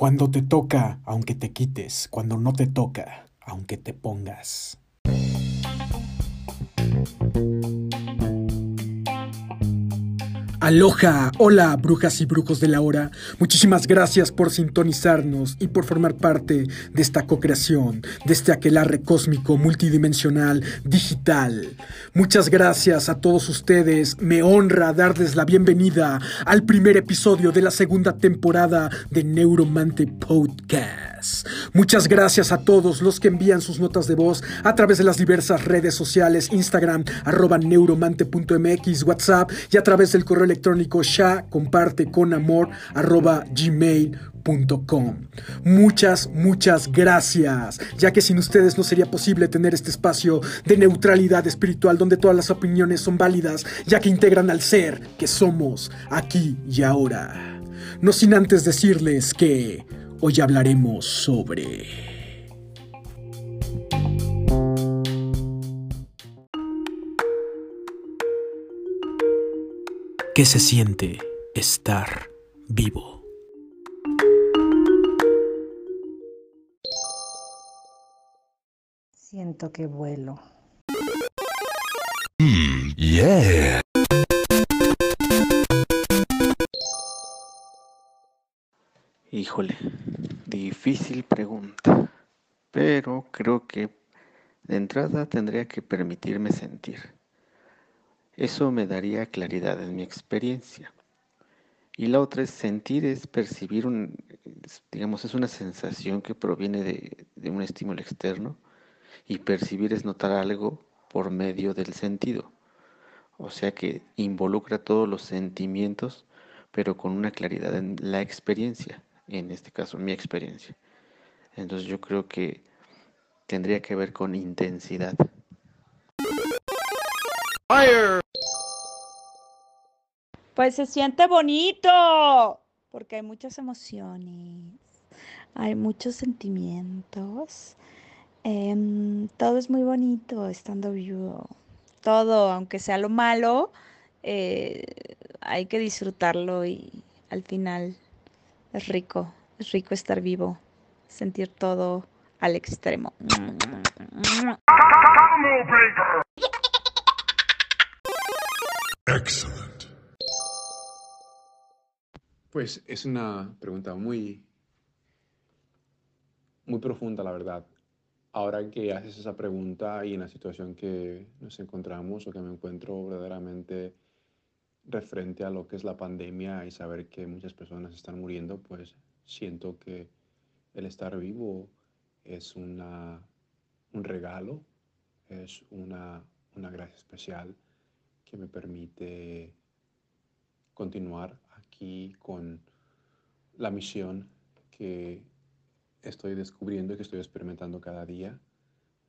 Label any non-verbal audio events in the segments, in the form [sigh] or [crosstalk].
Cuando te toca, aunque te quites. Cuando no te toca, aunque te pongas. Aloha, hola brujas y brujos de la hora. Muchísimas gracias por sintonizarnos y por formar parte de esta co-creación, de este aquelarre cósmico, multidimensional, digital. Muchas gracias a todos ustedes. Me honra darles la bienvenida al primer episodio de la segunda temporada de Neuromante Podcast. Muchas gracias a todos los que envían sus notas de voz a través de las diversas redes sociales, Instagram, arroba neuromante.mx, WhatsApp y a través del correo electrónico ya comparte con amor arroba gmail.com. Muchas, muchas gracias, ya que sin ustedes no sería posible tener este espacio de neutralidad espiritual donde todas las opiniones son válidas, ya que integran al ser que somos aquí y ahora. No sin antes decirles que hoy hablaremos sobre... ¿Qué se siente estar vivo? Siento que vuelo. Yeah. Híjole, difícil pregunta, pero creo que de entrada tendría que permitirme sentir. Eso me daría claridad en mi experiencia. Y la otra es sentir, es percibir un, digamos, es una sensación que proviene de, de un estímulo externo y percibir es notar algo por medio del sentido. O sea que involucra todos los sentimientos, pero con una claridad en la experiencia, en este caso mi experiencia. Entonces yo creo que tendría que ver con intensidad. Pues se siente bonito, porque hay muchas emociones, hay muchos sentimientos. em, todo es muy bonito estando vivo. Todo, aunque sea lo malo, eh, hay que disfrutarlo y al final es rico, es rico estar vivo, sentir todo al extremo. Excellent. Pues es una pregunta muy, muy profunda, la verdad. Ahora que haces esa pregunta y en la situación que nos encontramos o que me encuentro verdaderamente referente a lo que es la pandemia y saber que muchas personas están muriendo, pues siento que el estar vivo es una, un regalo, es una, una gracia especial que me permite continuar aquí con la misión que estoy descubriendo y que estoy experimentando cada día.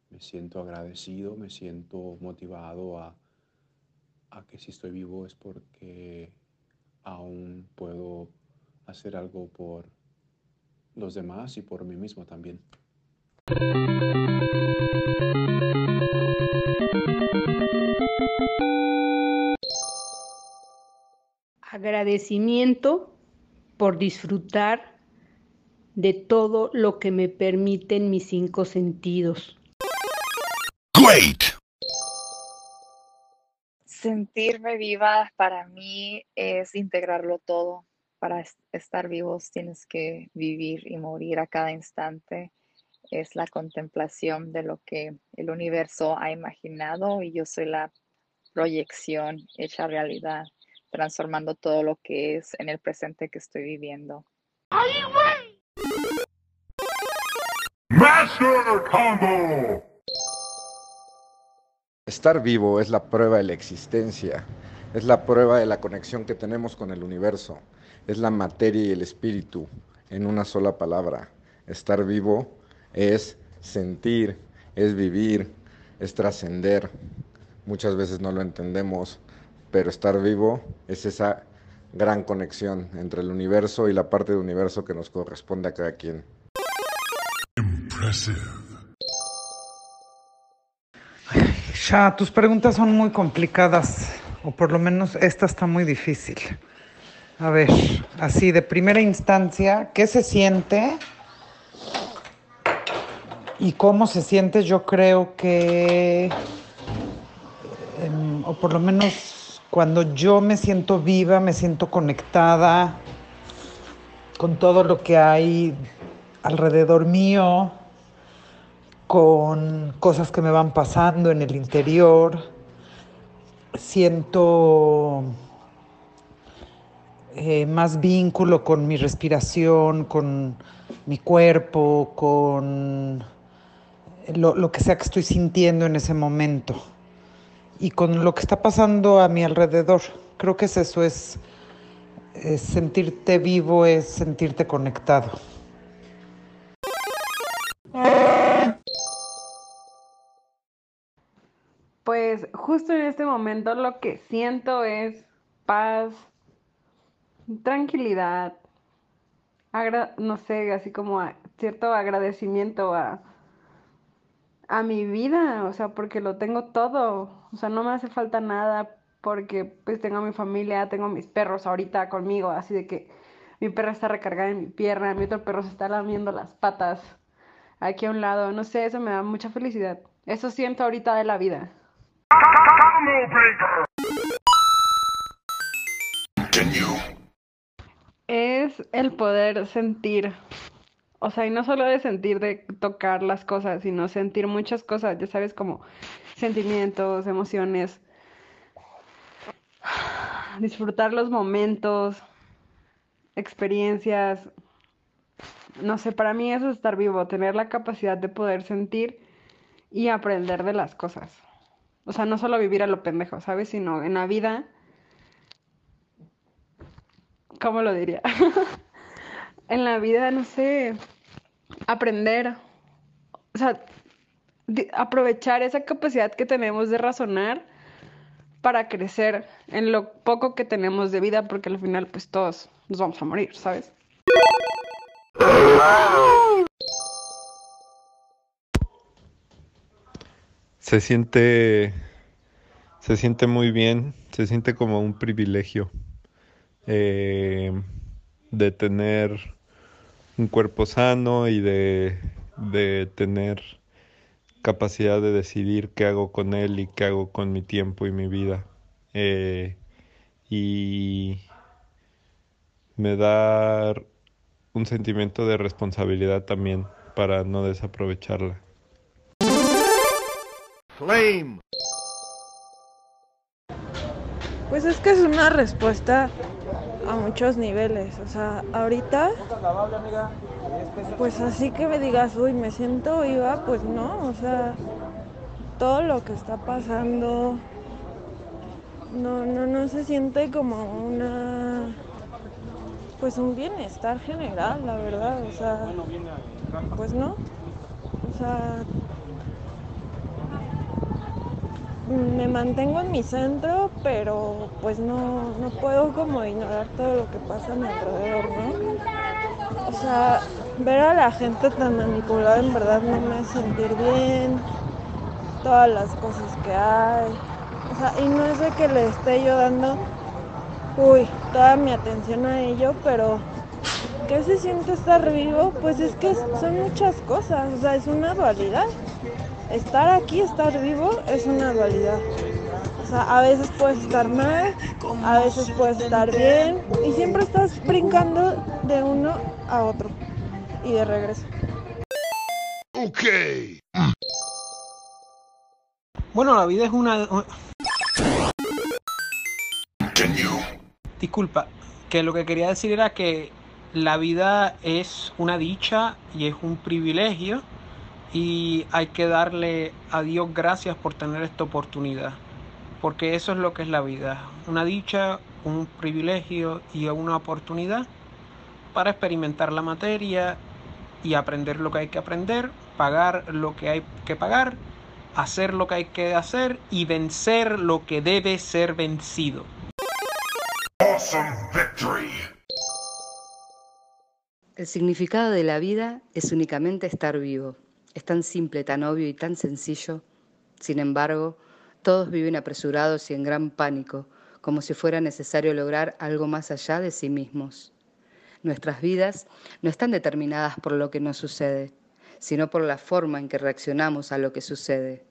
Me siento agradecido, me siento motivado a, a que si estoy vivo es porque aún puedo hacer algo por los demás y por mí mismo también. Agradecimiento por disfrutar de todo lo que me permiten mis cinco sentidos. Great. Sentirme viva para mí es integrarlo todo. Para es- estar vivos tienes que vivir y morir a cada instante. Es la contemplación de lo que el universo ha imaginado y yo soy la proyección hecha realidad, transformando todo lo que es en el presente que estoy viviendo. Master Combo. Estar vivo es la prueba de la existencia, es la prueba de la conexión que tenemos con el universo, es la materia y el espíritu en una sola palabra. Estar vivo es sentir, es vivir, es trascender. Muchas veces no lo entendemos, pero estar vivo es esa gran conexión entre el universo y la parte del universo que nos corresponde a cada quien. Ya, tus preguntas son muy complicadas, o por lo menos esta está muy difícil. A ver, así de primera instancia, ¿qué se siente? Y cómo se siente, yo creo que, em, o por lo menos cuando yo me siento viva, me siento conectada con todo lo que hay alrededor mío, con cosas que me van pasando en el interior. Siento eh, más vínculo con mi respiración, con mi cuerpo, con lo, que sea que estoy sintiendo en ese momento y con lo que está pasando a mi alrededor. Creo que es eso, es, es sentirte vivo, es sentirte conectado. Pues justo en este momento lo que siento es paz, tranquilidad, no sé, así como cierto agradecimiento a, a mi vida, o sea, porque lo tengo todo, o sea, no me hace falta nada porque pues tengo a mi familia, tengo mis perros ahorita conmigo, así de que mi perra está recargada en mi pierna, mi otro perro se está lamiendo las patas aquí a un lado, no sé, eso me da mucha felicidad. Eso siento ahorita de la vida. Es el poder sentir. O sea, y no solo de sentir, de tocar las cosas, sino sentir muchas cosas, ya sabes, como sentimientos, emociones. Disfrutar los momentos, experiencias. No sé, para mí eso es estar vivo, tener la capacidad de poder sentir y aprender de las cosas. O sea, no solo vivir a lo pendejo, ¿sabes? Sino en la vida. ¿Cómo lo diría? [laughs] en la vida, no sé, aprender. O sea, aprovechar esa capacidad que tenemos de razonar para crecer en lo poco que tenemos de vida, porque al final, pues todos nos vamos a morir, ¿sabes? Se siente, se siente muy bien, se siente como un privilegio eh, de tener un cuerpo sano y de, de tener capacidad de decidir qué hago con él y qué hago con mi tiempo y mi vida. Eh, y me da un sentimiento de responsabilidad también para no desaprovecharla. Pues es que es una respuesta a muchos niveles. O sea, ahorita, pues así que me digas, uy, me siento viva, pues no. O sea, todo lo que está pasando, no, no, no se siente como una, pues un bienestar general, la verdad. O sea, pues no. O sea, me mantengo en mi centro, pero pues no, no puedo como ignorar todo lo que pasa a mi alrededor, ¿no? O sea, ver a la gente tan manipulada en verdad no me hace sentir bien, todas las cosas que hay. O sea, y no es de que le esté yo dando, uy, toda mi atención a ello, pero ¿qué se siente estar vivo? Pues es que son muchas cosas, o sea, es una dualidad estar aquí, estar vivo, es una dualidad. O sea, a veces puedes estar mal, a veces puedes estar bien, y siempre estás brincando de uno a otro y de regreso. Ok. Bueno, la vida es una... Disculpa, que lo que quería decir era que la vida es una dicha y es un privilegio y hay que darle a Dios gracias por tener esta oportunidad, porque eso es lo que es la vida, una dicha, un privilegio y una oportunidad para experimentar la materia y aprender lo que hay que aprender, pagar lo que hay que pagar, hacer lo que hay que hacer y vencer lo que debe ser vencido. El significado de la vida es únicamente estar vivo. Es tan simple, tan obvio y tan sencillo. Sin embargo, todos viven apresurados y en gran pánico, como si fuera necesario lograr algo más allá de sí mismos. Nuestras vidas no están determinadas por lo que nos sucede, sino por la forma en que reaccionamos a lo que sucede.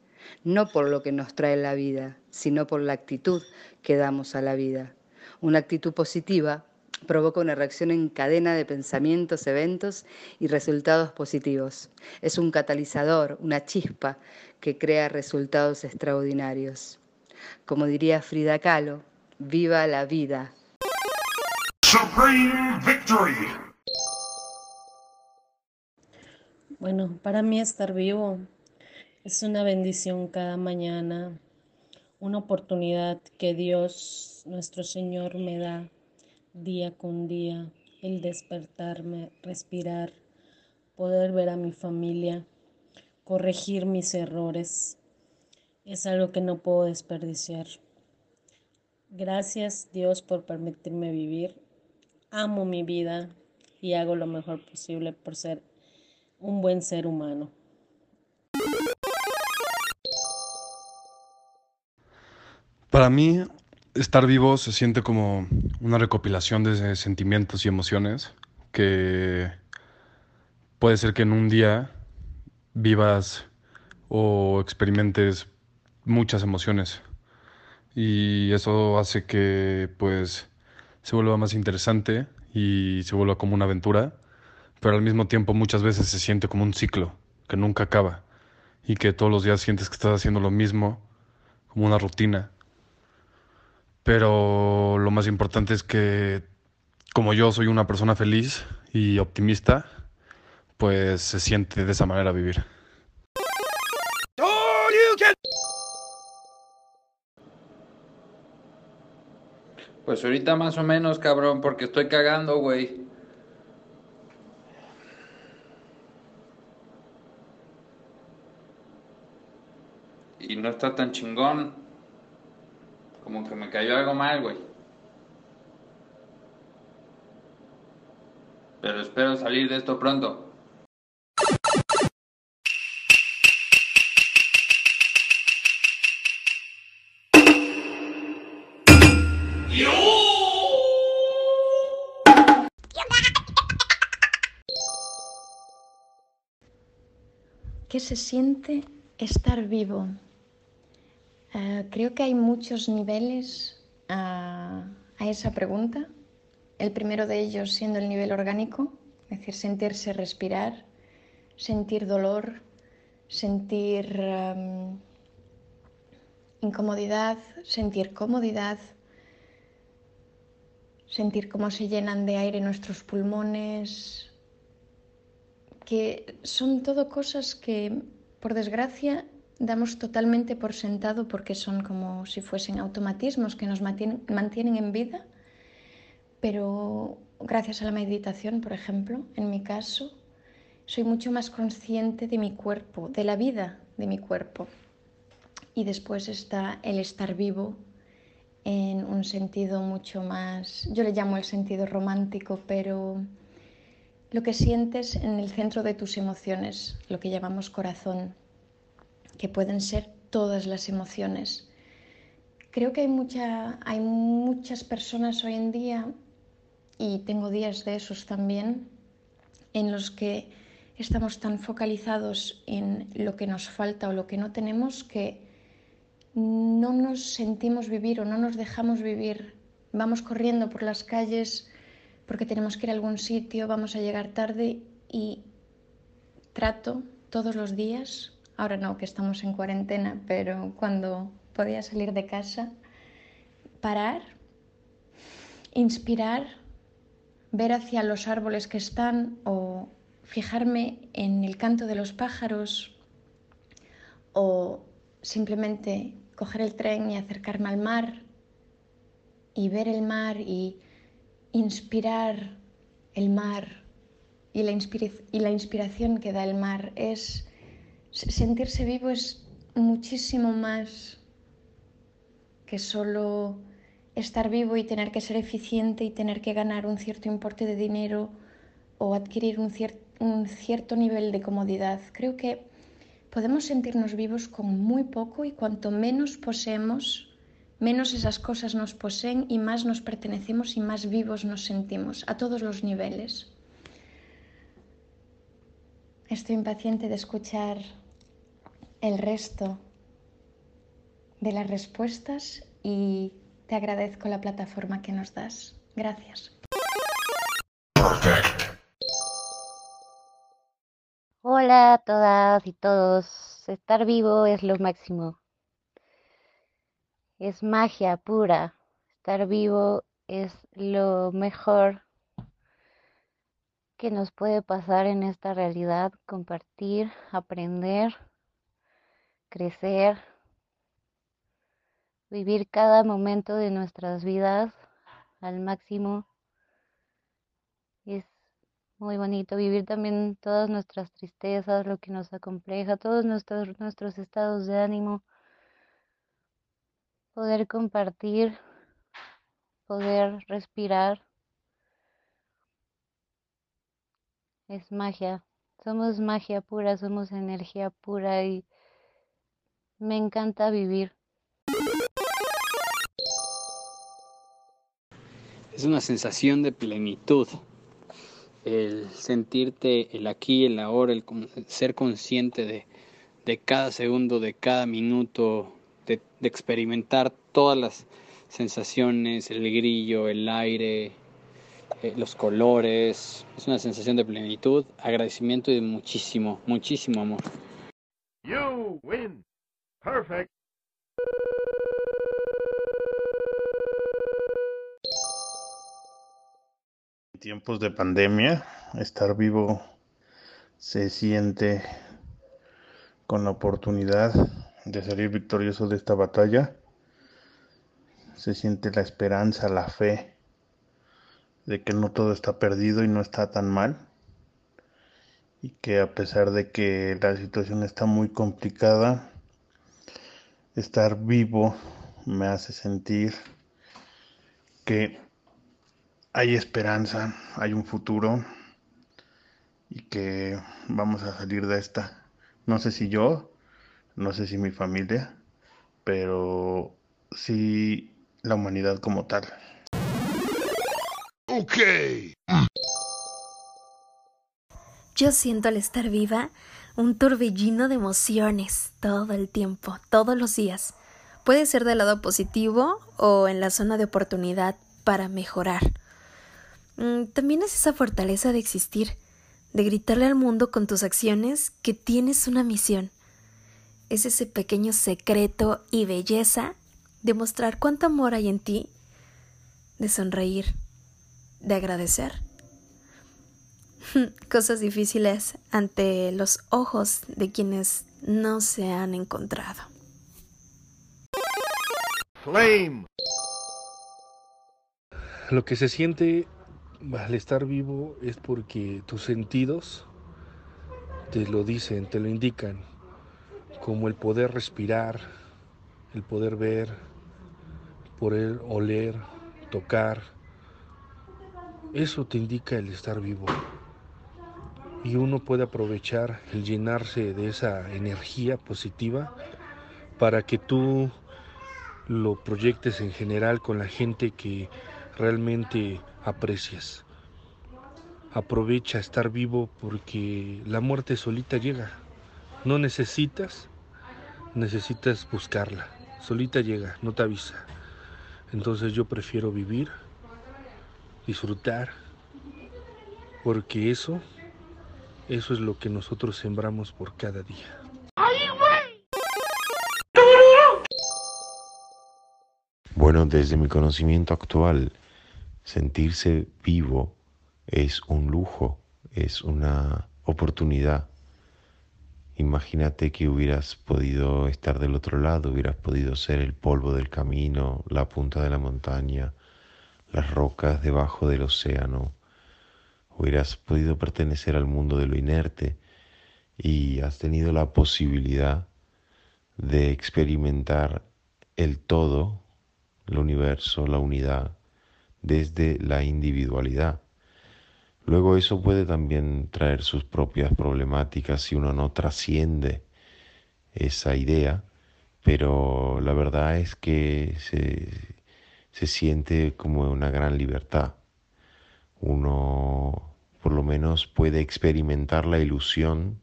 No por lo que nos trae la vida, sino por la actitud que damos a la vida. Una actitud positiva provoca una reacción en cadena de pensamientos, eventos y resultados positivos. Es un catalizador, una chispa que crea resultados extraordinarios. Como diría Frida Kahlo, viva la vida. Bueno, para mí estar vivo es una bendición cada mañana, una oportunidad que Dios, nuestro Señor, me da día con día, el despertarme, respirar, poder ver a mi familia, corregir mis errores. Es algo que no puedo desperdiciar. Gracias Dios por permitirme vivir. Amo mi vida y hago lo mejor posible por ser un buen ser humano. Para mí, estar vivo se siente como una recopilación de sentimientos y emociones que puede ser que en un día vivas o experimentes muchas emociones y eso hace que pues se vuelva más interesante y se vuelva como una aventura, pero al mismo tiempo muchas veces se siente como un ciclo que nunca acaba y que todos los días sientes que estás haciendo lo mismo, como una rutina. Pero lo más importante es que como yo soy una persona feliz y optimista, pues se siente de esa manera vivir. Pues ahorita más o menos, cabrón, porque estoy cagando, güey. Y no está tan chingón. Como que me cayó algo mal, güey. Pero espero salir de esto pronto. ¿Qué se siente estar vivo? Eh, creo que hay muchos niveles a, a esa pregunta. El primero de ellos siendo el nivel orgánico, es decir, sentirse respirar, sentir dolor, sentir em, incomodidad, sentir comodidad, sentir cómo se llenan de aire nuestros pulmones, que son todo cosas que, por desgracia, damos totalmente por sentado porque son como si fuesen automatismos que nos mantienen, en vida, pero gracias a la meditación, por ejemplo, en mi caso, soy mucho más consciente de mi cuerpo, de la vida de mi cuerpo. Y después está el estar vivo en un sentido mucho más, yo le llamo el sentido romántico, pero lo que sientes en el centro de tus emociones, lo que llamamos corazón, que pueden ser todas las emociones. Creo que hay, mucha, hay muchas personas hoy en día, y tengo días de esos también, en los que estamos tan focalizados en lo que nos falta o lo que no tenemos que no nos sentimos vivir o no nos dejamos vivir. Vamos corriendo por las calles porque tenemos que ir a algún sitio, vamos a llegar tarde y trato todos los días, ahora no que estamos en cuarentena, pero cuando podía salir de casa, parar, inspirar, ver hacia los árboles que están o fijarme en el canto de los pájaros o simplemente coger el tren y acercarme al mar y ver el mar y inspirar el mar. Y la, inspiración que da el mar es sentirse vivo es muchísimo más que solo estar vivo y tener que ser eficiente y tener que ganar un cierto importe de dinero o adquirir un, cierto nivel de comodidad. Creo que podemos sentirnos vivos con muy poco y cuanto menos poseemos, menos esas cosas nos poseen y más nos pertenecemos y más vivos nos sentimos a todos los niveles. Estoy impaciente de escuchar el resto de las respuestas y te agradezco la plataforma que nos das. Gracias. Hola a todas y todos. Estar vivo es lo máximo. Es magia pura. Estar vivo es lo mejor que nos puede pasar en esta realidad. Compartir, aprender, crecer, vivir cada momento de nuestras vidas al máximo. Es muy bonito vivir también todas nuestras tristezas, lo que nos acompleja, todos nuestros, nuestros estados de ánimo. Poder compartir, poder respirar. Es magia. Somos magia pura, somos energía pura y me encanta vivir. Es una sensación de plenitud. El sentirte el aquí, el ahora, el ser consciente de, de cada segundo, de cada minuto, de, de, experimentar todas las sensaciones, el grillo, el aire, eh, los colores. Es una sensación de plenitud, agradecimiento y de muchísimo, muchísimo amor. You win. Perfect. En tiempos de pandemia, estar vivo se siente con la oportunidad de salir victorioso de esta batalla. Se siente la esperanza, la fe de que no todo está perdido y no está tan mal. Y que a pesar de que la situación está muy complicada, estar vivo me hace sentir que hay esperanza, hay un futuro y que vamos a salir de esta. No sé si yo, no sé si mi familia, pero sí la humanidad como tal. Ok. Yo siento al estar viva un torbellino de emociones todo el tiempo, todos los días. Puede ser del lado positivo o en la zona de oportunidad para mejorar. Mm, también es esa fortaleza de existir, de gritarle al mundo con tus acciones que tienes una misión. Es ese pequeño secreto y belleza de mostrar cuánto amor hay en ti, de sonreír, de agradecer [laughs] cosas difíciles ante los ojos de quienes no se han encontrado. Flame. Lo que se siente al estar vivo es porque tus sentidos te lo dicen, te lo indican, como el poder respirar, el poder ver, poder oler, tocar. Eso te indica el estar vivo y uno puede aprovechar el llenarse de esa energía positiva para que tú lo proyectes en general con la gente que realmente aprecias. Aprovecha estar vivo porque la muerte solita llega. No necesitas, necesitas buscarla. Solita llega, no te avisa. Entonces yo prefiero vivir, disfrutar, porque eso eso es lo que nosotros sembramos por cada día. Bueno, desde mi conocimiento actual, sentirse vivo es un lujo, es una oportunidad. Imagínate que hubieras podido estar del otro lado, hubieras podido ser el polvo del camino, la punta de la montaña, las rocas debajo del océano. Hubieras podido pertenecer al mundo de lo inerte y has tenido la posibilidad de experimentar el todo, el universo, la unidad, desde la individualidad. Luego eso puede también traer sus propias problemáticas si uno no trasciende esa idea, pero la verdad es que se, se siente como una gran libertad. Uno por lo menos puede experimentar la ilusión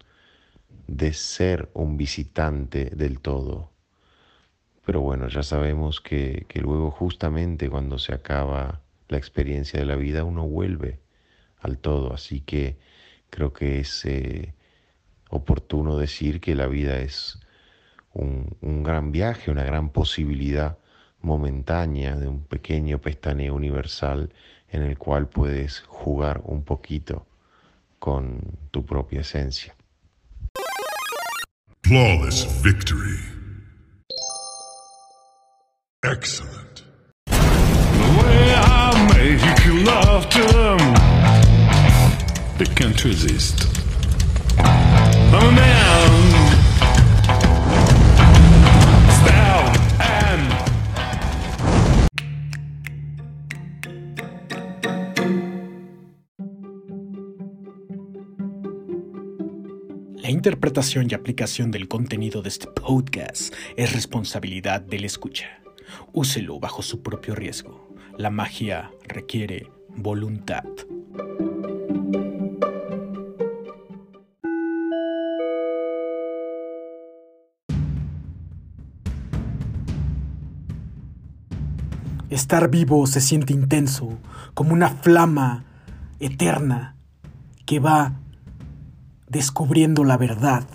de ser un visitante del todo. Pero bueno, ya sabemos que, que luego justamente cuando se acaba la experiencia de la vida uno vuelve al todo. Así que creo que es eh, oportuno decir que la vida es un, un, gran viaje, una gran posibilidad momentánea de un pequeño pestaneo universal en el cual puedes jugar un poquito con tu propia esencia. Flawless victory. Excellent. The way I make love to them, they can't resist. I'm a man. La interpretación y aplicación del contenido de este podcast es responsabilidad del escucha. Úselo bajo su propio riesgo. La magia requiere voluntad. Estar vivo se siente intenso, como una flama eterna que va descubriendo la verdad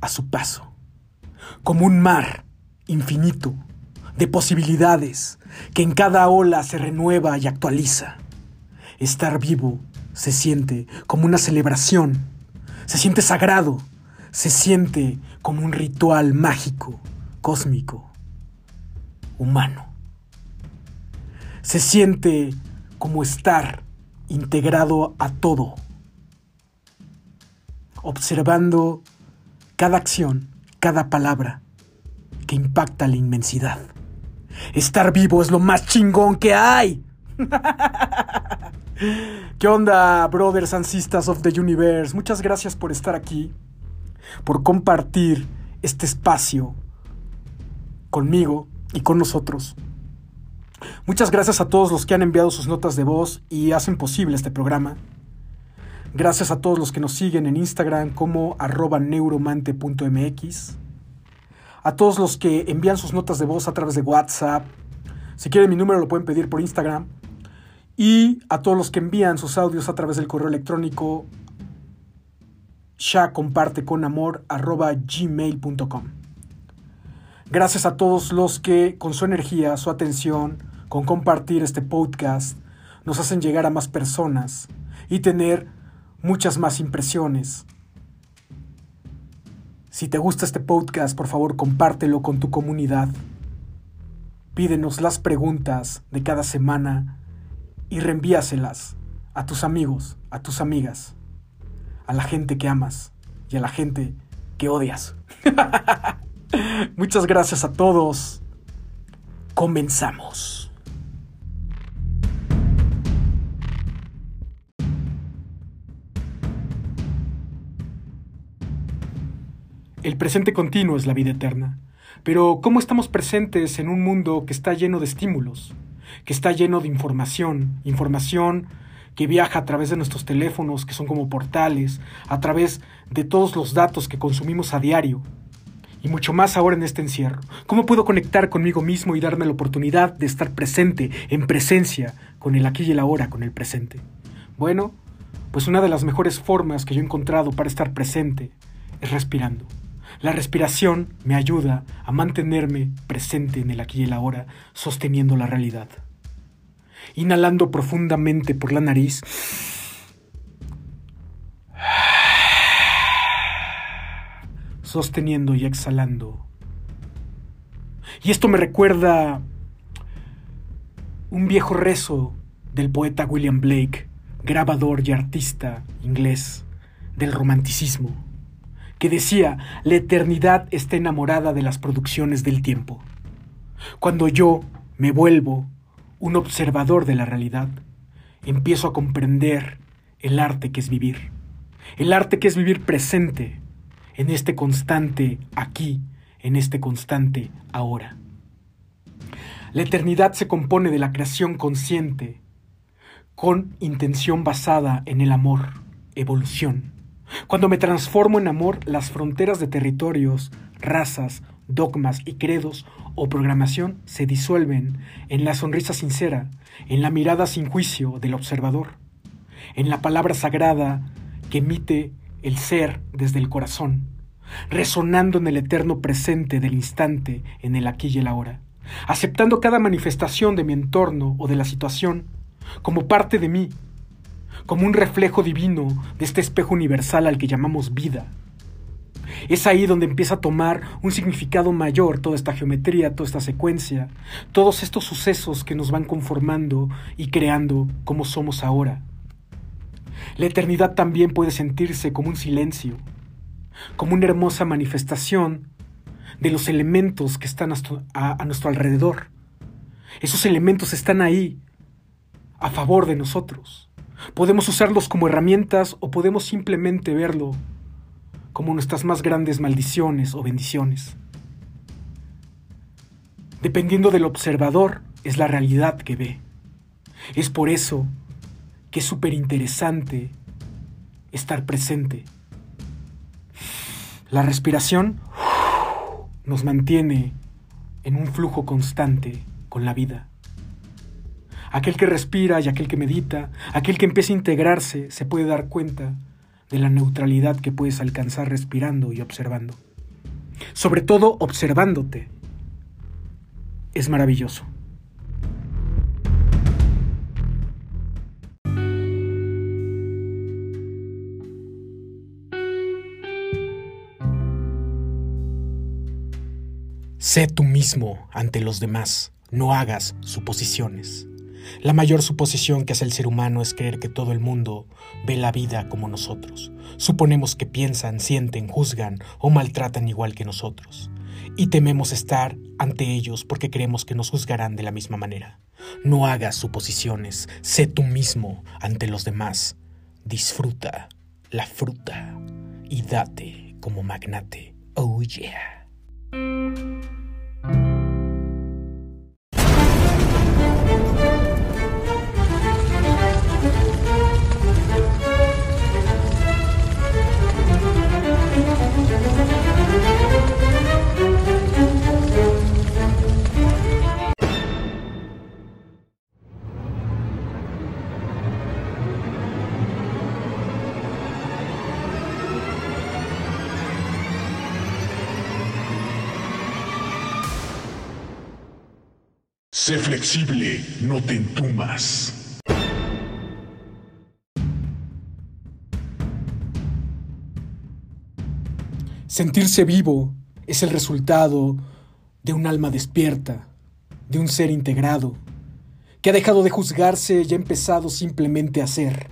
a su paso, como un mar infinito de posibilidades que en cada ola se renueva y actualiza. Estar vivo se siente como una celebración, se siente sagrado, se siente como un ritual mágico, cósmico, humano. Se siente como estar integrado a todo observando cada acción, cada palabra que impacta la inmensidad. Estar vivo es lo más chingón que hay. [laughs] ¿Qué onda, brothers and sisters of the universe? Muchas gracias por estar aquí, por compartir este espacio conmigo y con nosotros. Muchas gracias a todos los que han enviado sus notas de voz y hacen posible este programa. Gracias a todos los que nos siguen en Instagram como arroba neuromante.mx. A todos los que envían sus notas de voz a través de WhatsApp. Si quieren mi número lo pueden pedir por Instagram. Y a todos los que envían sus audios a través del correo electrónico ya comparte con amor arroba gmail.com. Gracias a todos los que con su energía, su atención, con compartir este podcast, nos hacen llegar a más personas y tener muchas más impresiones. Si te gusta este podcast, por favor compártelo con tu comunidad. Pídenos las preguntas de cada semana y reenvíaselas a tus amigos, a tus amigas, a la gente que amas y a la gente que odias. [laughs] Muchas gracias a todos. Comenzamos. El presente continuo es la vida eterna. Pero ¿cómo estamos presentes en un mundo que está lleno de estímulos? Que está lleno de información, información que viaja a través de nuestros teléfonos, que son como portales, a través de todos los datos que consumimos a diario, y mucho más ahora en este encierro. ¿Cómo puedo conectar conmigo mismo y darme la oportunidad de estar presente, en presencia, con el aquí y el ahora, con el presente? Bueno, pues una de las mejores formas que yo he encontrado para estar presente es respirando. La respiración me ayuda a mantenerme presente en el aquí y el ahora, sosteniendo la realidad. Inhalando profundamente por la nariz. Sosteniendo y exhalando. Y esto me recuerda un viejo rezo del poeta William Blake, grabador y artista inglés del romanticismo, que decía, la eternidad está enamorada de las producciones del tiempo. Cuando yo me vuelvo un observador de la realidad, empiezo a comprender el arte que es vivir, el arte que es vivir presente en este constante aquí, en este constante ahora. La eternidad se compone de la creación consciente, con intención basada en el amor, evolución. Cuando me transformo en amor, las fronteras de territorios, razas, dogmas y credos o programación se disuelven en la sonrisa sincera, en la mirada sin juicio del observador, en la palabra sagrada que emite el ser desde el corazón, resonando en el eterno presente del instante, en el aquí y el ahora aceptando cada manifestación de mi entorno o de la situación como parte de mí, como un reflejo divino de este espejo universal al que llamamos vida. Es ahí donde empieza a tomar un significado mayor toda esta geometría, toda esta secuencia, todos estos sucesos que nos van conformando y creando como somos ahora. La eternidad también puede sentirse como un silencio, como una hermosa manifestación de los elementos que están a, nuestro alrededor. Esos elementos están ahí a favor de nosotros. Podemos usarlos como herramientas o podemos simplemente verlo como nuestras más grandes maldiciones o bendiciones. Dependiendo del observador, es la realidad que ve. Es por eso que es súper interesante estar presente. La respiración nos mantiene en un flujo constante con la vida. Aquel que respira y aquel que medita, aquel que empieza a integrarse, se puede dar cuenta de la neutralidad que puedes alcanzar respirando y observando. Sobre todo observándote. Es maravilloso. Sé tú mismo ante los demás, no hagas suposiciones. La mayor suposición que hace el ser humano es creer que todo el mundo ve la vida como nosotros. Suponemos que piensan, sienten, juzgan o maltratan igual que nosotros. Y tememos estar ante ellos porque creemos que nos juzgarán de la misma manera. No hagas suposiciones, sé tú mismo ante los demás. Disfruta la fruta y date como magnate. Oh yeah. Sé flexible, no te entumas. Sentirse vivo es el resultado de un alma despierta, de un ser integrado, que ha dejado de juzgarse y ha empezado simplemente a ser.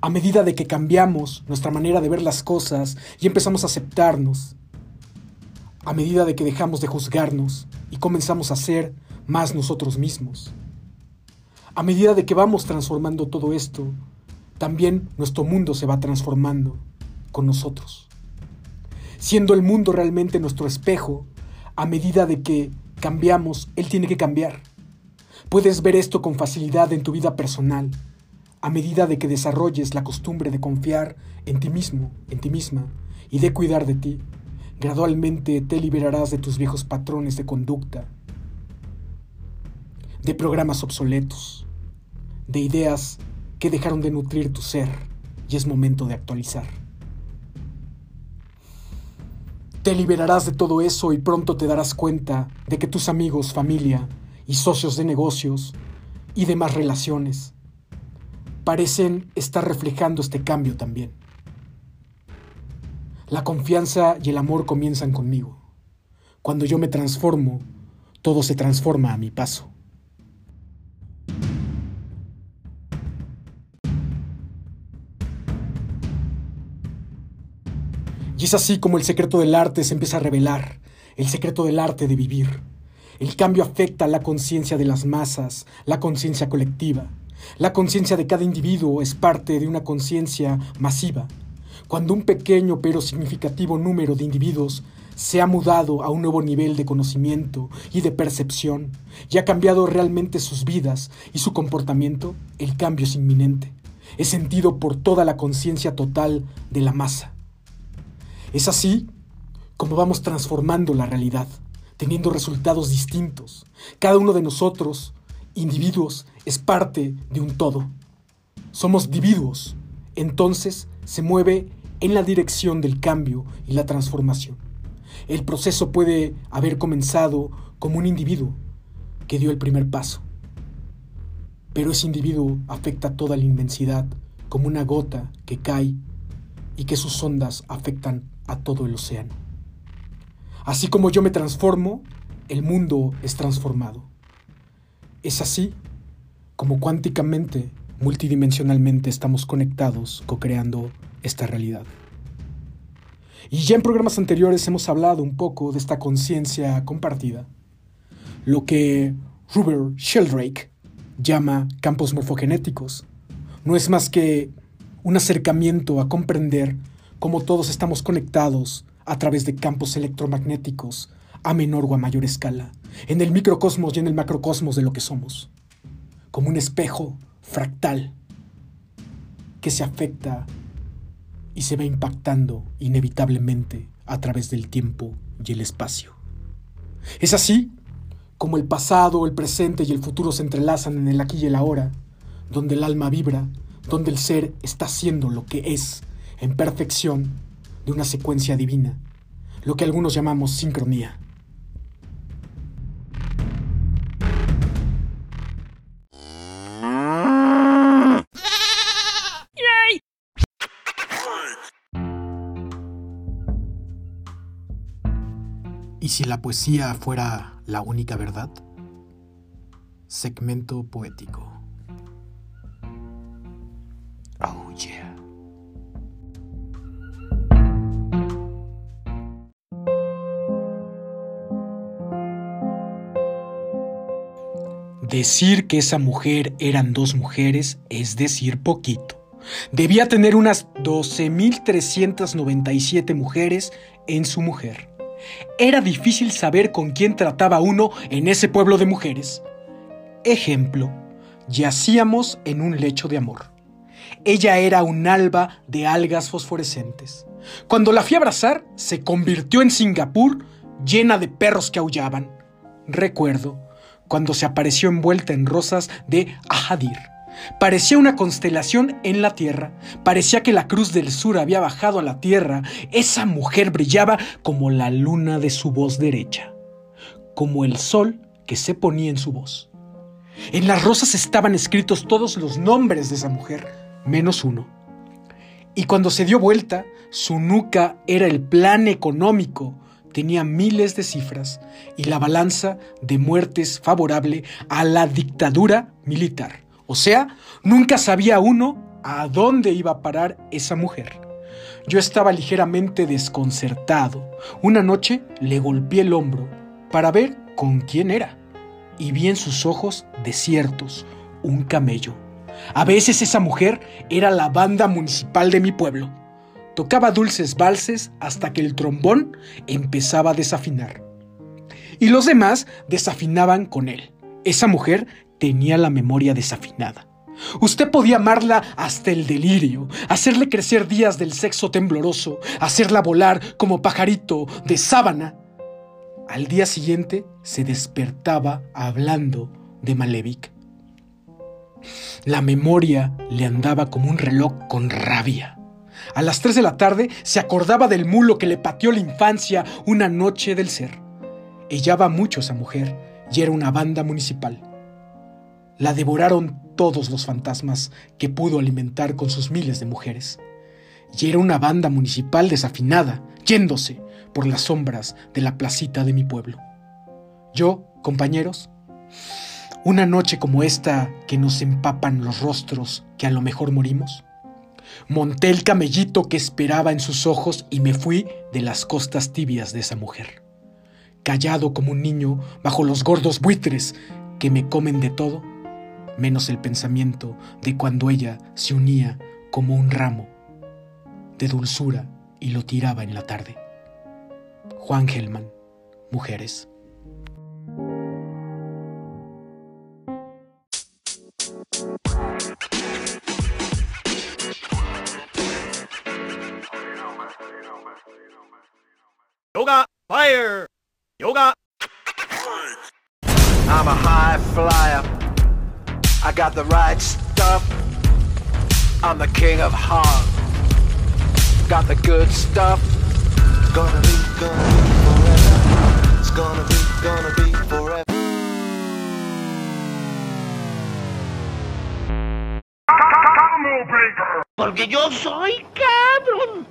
A medida de que cambiamos nuestra manera de ver las cosas y empezamos a aceptarnos, a medida de que dejamos de juzgarnos y comenzamos a ser más nosotros mismos. A medida de que vamos transformando todo esto, también nuestro mundo se va transformando con nosotros. Siendo el mundo realmente nuestro espejo, a medida de que cambiamos, él tiene que cambiar. Puedes ver esto con facilidad en tu vida personal, a medida de que desarrolles la costumbre de confiar en ti mismo, en ti misma, y de cuidar de ti. Gradualmente te liberarás de tus viejos patrones de conducta, de programas obsoletos, de ideas que dejaron de nutrir tu ser y es momento de actualizar. Te liberarás de todo eso y pronto te darás cuenta de que tus amigos, familia y socios de negocios y demás relaciones parecen estar reflejando este cambio también. La confianza y el amor comienzan conmigo. Cuando yo me transformo, todo se transforma a mi paso. Y es así como el secreto del arte se empieza a revelar, el secreto del arte de vivir. El cambio afecta la conciencia de las masas, la conciencia colectiva. La conciencia de cada individuo es parte de una conciencia masiva. Cuando un pequeño pero significativo número de individuos se ha mudado a un nuevo nivel de conocimiento y de percepción y ha cambiado realmente sus vidas y su comportamiento, el cambio es inminente. Es sentido por toda la conciencia total de la masa. Es así como vamos transformando la realidad, teniendo resultados distintos. Cada uno de nosotros, individuos, es parte de un todo. Somos individuos, entonces se mueve en la dirección del cambio y la transformación. El proceso puede haber comenzado como un individuo que dio el primer paso, pero ese individuo afecta toda la inmensidad como una gota que cae y que sus ondas afectan a todo el océano. Así como yo me transformo, el mundo es transformado. Es así como cuánticamente, multidimensionalmente estamos conectados, co-creando esta realidad. Y ya en programas anteriores hemos hablado un poco de esta conciencia compartida, lo que Robert Sheldrake llama campos morfogenéticos. No es más que un acercamiento a comprender cómo todos estamos conectados a través de campos electromagnéticos a menor o a mayor escala, en el microcosmos y en el macrocosmos de lo que somos, como un espejo fractal que se afecta y se va impactando inevitablemente a través del tiempo y el espacio. Es así como el pasado, el presente y el futuro se entrelazan en el aquí y el ahora, donde el alma vibra, donde el ser está haciendo lo que es, en perfección, de una secuencia divina, lo que algunos llamamos sincronía. ¿Y si la poesía fuera la única verdad? Segmento poético. Decir que esa mujer eran dos mujeres es decir poquito. Debía tener unas 12.397 mujeres en su mujer. Era difícil saber con quién trataba uno en ese pueblo de mujeres. Ejemplo, yacíamos en un lecho de amor. Ella era un alba de algas fosforescentes. Cuando la fui a abrazar, se convirtió en Singapur llena de perros que aullaban. Recuerdo cuando se apareció envuelta en rosas de Ahadir. Parecía una constelación en la tierra. Parecía que la cruz del sur había bajado a la tierra. Esa mujer brillaba como la luna de su voz derecha, como el sol que se ponía en su voz. En las rosas estaban escritos todos los nombres de esa mujer, menos uno. Y cuando se dio vuelta, su nuca era el plan económico tenía miles de cifras y la balanza de muertes favorable a la dictadura militar. O sea, nunca sabía uno a dónde iba a parar esa mujer. Yo estaba ligeramente desconcertado. Una noche le golpeé el hombro para ver con quién era y vi en sus ojos desiertos un camello. A veces esa mujer era la banda municipal de mi pueblo. Tocaba dulces valses hasta que el trombón empezaba a desafinar. Y los demás desafinaban con él. Esa mujer tenía la memoria desafinada. Usted podía amarla hasta el delirio, hacerle crecer días del sexo tembloroso, hacerla volar como pajarito de sábana. Al día siguiente se despertaba hablando de Malevich. La memoria le andaba como un reloj con rabia. A las 3 de la tarde se acordaba del mulo que le pateó la infancia una noche del ser. Ellaba mucho esa mujer y era una banda municipal. La devoraron todos los fantasmas que pudo alimentar con sus miles de mujeres. Y era una banda municipal desafinada, yéndose por las sombras de la placita de mi pueblo. Yo, compañeros, una noche como esta que nos empapan los rostros, que a lo mejor morimos, Monté el camellito que esperaba en sus ojos y me fui de las costas tibias de esa mujer. Callado como un niño bajo los gordos buitres que me comen de todo, menos el pensamiento de cuando ella se unía como un ramo de dulzura y lo tiraba en la tarde. Juan Gelman, Mujeres. Yoga, fire! Yoga! I'm a high flyer. I got the right stuff. I'm the king of hard. Got the good stuff. It's gonna be, gonna be forever. It's gonna be, gonna be forever. Porque yo soy cabrón.